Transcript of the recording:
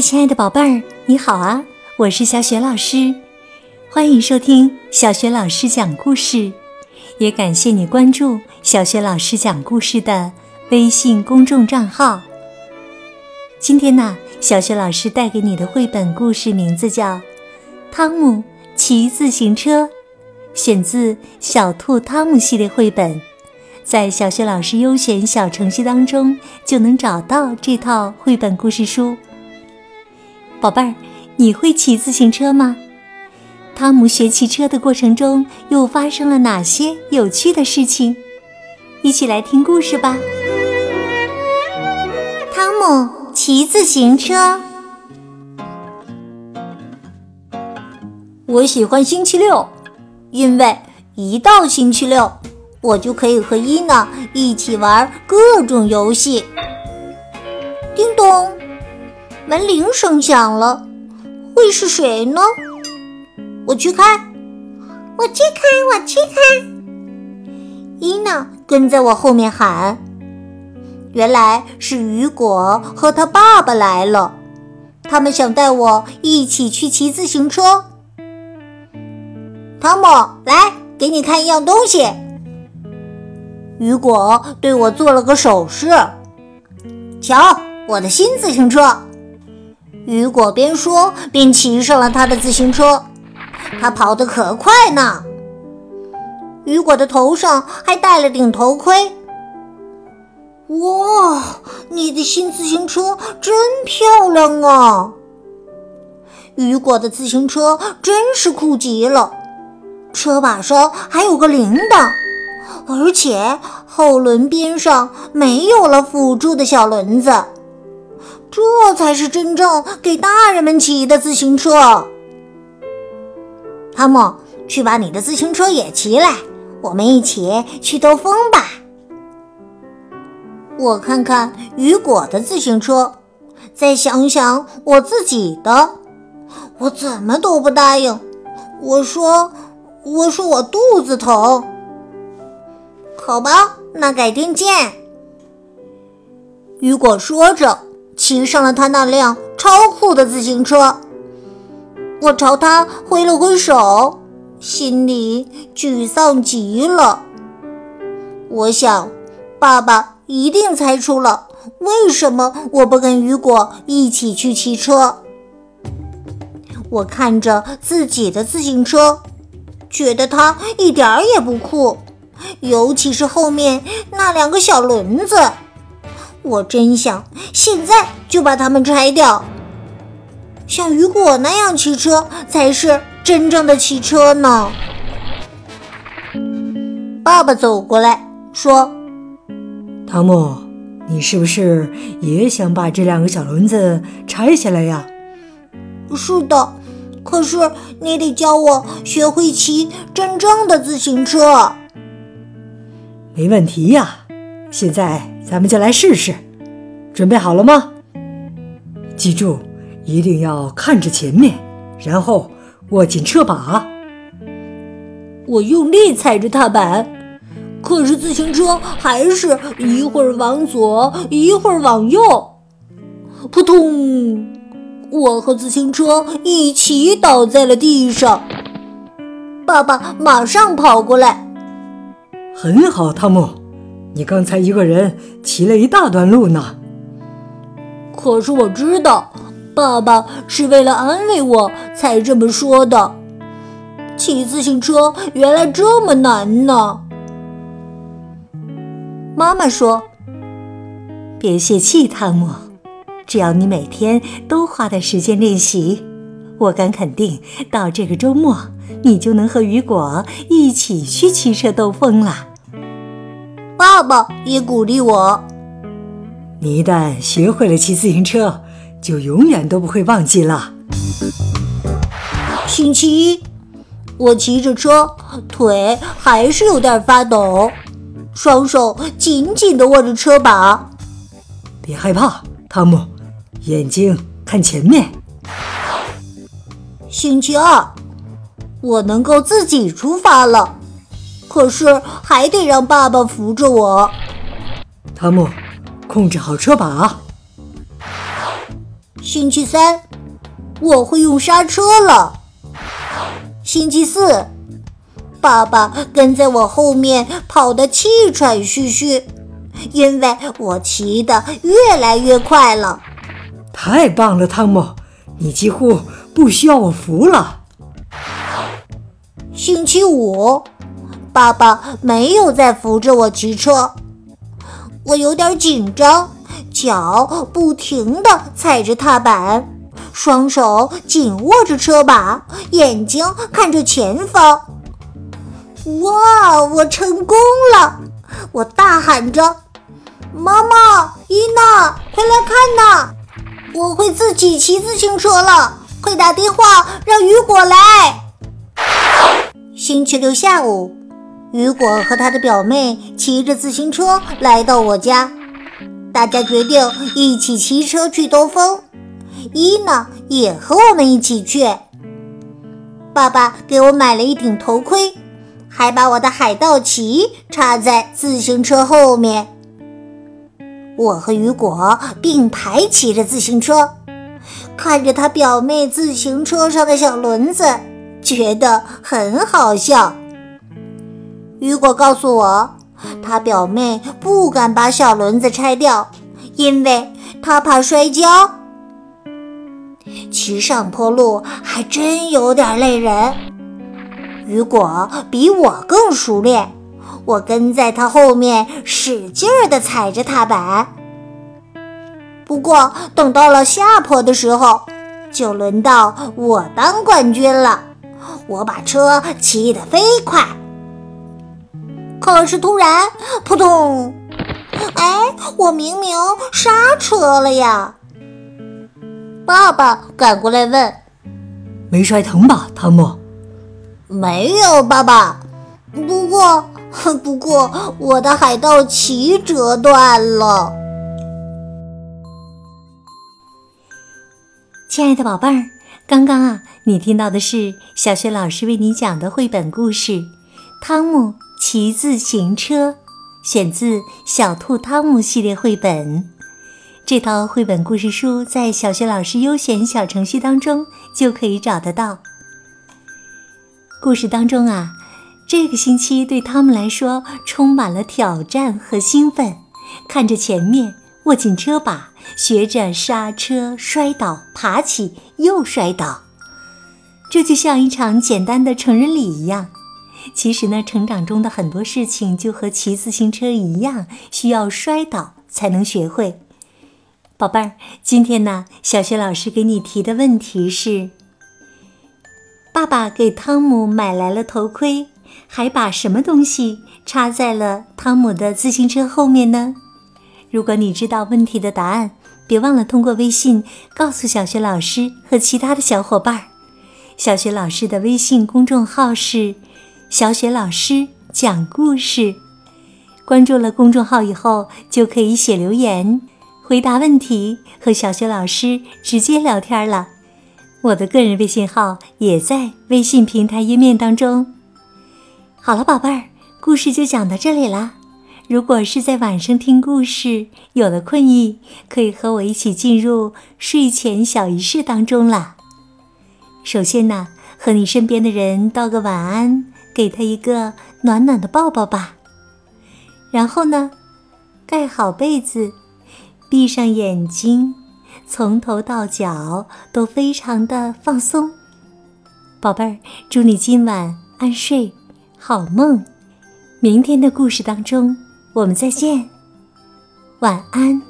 亲爱的宝贝儿，你好啊！我是小雪老师，欢迎收听小雪老师讲故事，也感谢你关注小雪老师讲故事的微信公众账号。今天呢，小雪老师带给你的绘本故事名字叫《汤姆骑自行车》，选自《小兔汤姆》系列绘本，在小雪老师优选小程序当中就能找到这套绘本故事书。宝贝儿，你会骑自行车吗？汤姆学骑车的过程中又发生了哪些有趣的事情？一起来听故事吧。汤姆骑自行车。我喜欢星期六，因为一到星期六，我就可以和伊娜一起玩各种游戏。叮咚。门铃声响了，会是谁呢？我去看，我去看，我去看。伊娜跟在我后面喊：“原来是雨果和他爸爸来了，他们想带我一起去骑自行车。”汤姆，来，给你看一样东西。雨果对我做了个手势，瞧，我的新自行车。雨果边说边骑上了他的自行车，他跑得可快呢。雨果的头上还戴了顶头盔。哇，你的新自行车真漂亮啊！雨果的自行车真是酷极了，车把上还有个铃铛，而且后轮边上没有了辅助的小轮子。这才是真正给大人们骑的自行车。汤姆，去把你的自行车也骑来，我们一起去兜风吧。我看看雨果的自行车，再想想我自己的，我怎么都不答应。我说，我说我肚子疼。好吧，那改天见。雨果说着。骑上了他那辆超酷的自行车，我朝他挥了挥手，心里沮丧极了。我想，爸爸一定猜出了为什么我不跟雨果一起去骑车。我看着自己的自行车，觉得它一点儿也不酷，尤其是后面那两个小轮子。我真想现在就把它们拆掉，像雨果那样骑车才是真正的骑车呢。爸爸走过来说：“汤姆，你是不是也想把这两个小轮子拆下来呀？”“是的，可是你得教我学会骑真正的自行车。”“没问题呀，现在。”咱们就来试试，准备好了吗？记住，一定要看着前面，然后握紧车把。我用力踩着踏板，可是自行车还是一会儿往左，一会儿往右。扑通！我和自行车一起倒在了地上。爸爸马上跑过来。很好，汤姆。你刚才一个人骑了一大段路呢。可是我知道，爸爸是为了安慰我才这么说的。骑自行车原来这么难呢。妈妈说：“别泄气，汤姆，只要你每天都花点时间练习，我敢肯定，到这个周末你就能和雨果一起去骑车兜风了。”爸爸也鼓励我：“你一旦学会了骑自行车，就永远都不会忘记了。”星期一，我骑着车，腿还是有点发抖，双手紧紧地握着车把。别害怕，汤姆，眼睛看前面。星期二，我能够自己出发了。可是还得让爸爸扶着我。汤姆，控制好车把。星期三，我会用刹车了。星期四，爸爸跟在我后面跑得气喘吁吁，因为我骑得越来越快了。太棒了，汤姆，你几乎不需要我扶了。星期五，爸爸没有再扶着我骑车，我有点紧张。脚不停地踩着踏板，双手紧握着车把，眼睛看着前方。哇！我成功了！我大喊着：“妈妈，伊娜，快来看呐！我会自己骑自行车了！快打电话让雨果来。”星期六下午，雨果和他的表妹骑着自行车来到我家。大家决定一起骑车去兜风，伊娜也和我们一起去。爸爸给我买了一顶头盔，还把我的海盗旗插在自行车后面。我和雨果并排骑着自行车，看着他表妹自行车上的小轮子，觉得很好笑。雨果告诉我。他表妹不敢把小轮子拆掉，因为她怕摔跤。骑上坡路还真有点累人。雨果比我更熟练，我跟在他后面使劲儿地踩着踏板。不过等到了下坡的时候，就轮到我当冠军了。我把车骑得飞快。可是突然，扑通！哎，我明明刹车了呀！爸爸赶过来问：“没摔疼吧，汤姆？”“没有，爸爸。不过，不过我的海盗旗折断了。”亲爱的宝贝儿，刚刚啊，你听到的是小学老师为你讲的绘本故事《汤姆》。骑自行车，选自《小兔汤姆》系列绘本。这套绘本故事书在小学老师优选小程序当中就可以找得到。故事当中啊，这个星期对汤姆来说充满了挑战和兴奋。看着前面，握紧车把，学着刹车、摔倒、爬起，又摔倒，这就像一场简单的成人礼一样。其实呢，成长中的很多事情就和骑自行车一样，需要摔倒才能学会。宝贝儿，今天呢，小学老师给你提的问题是：爸爸给汤姆买来了头盔，还把什么东西插在了汤姆的自行车后面呢？如果你知道问题的答案，别忘了通过微信告诉小学老师和其他的小伙伴儿。小学老师的微信公众号是。小雪老师讲故事，关注了公众号以后，就可以写留言、回答问题和小雪老师直接聊天了。我的个人微信号也在微信平台页面当中。好了，宝贝儿，故事就讲到这里啦。如果是在晚上听故事，有了困意，可以和我一起进入睡前小仪式当中啦。首先呢，和你身边的人道个晚安。给他一个暖暖的抱抱吧。然后呢，盖好被子，闭上眼睛，从头到脚都非常的放松。宝贝儿，祝你今晚安睡，好梦。明天的故事当中，我们再见。晚安。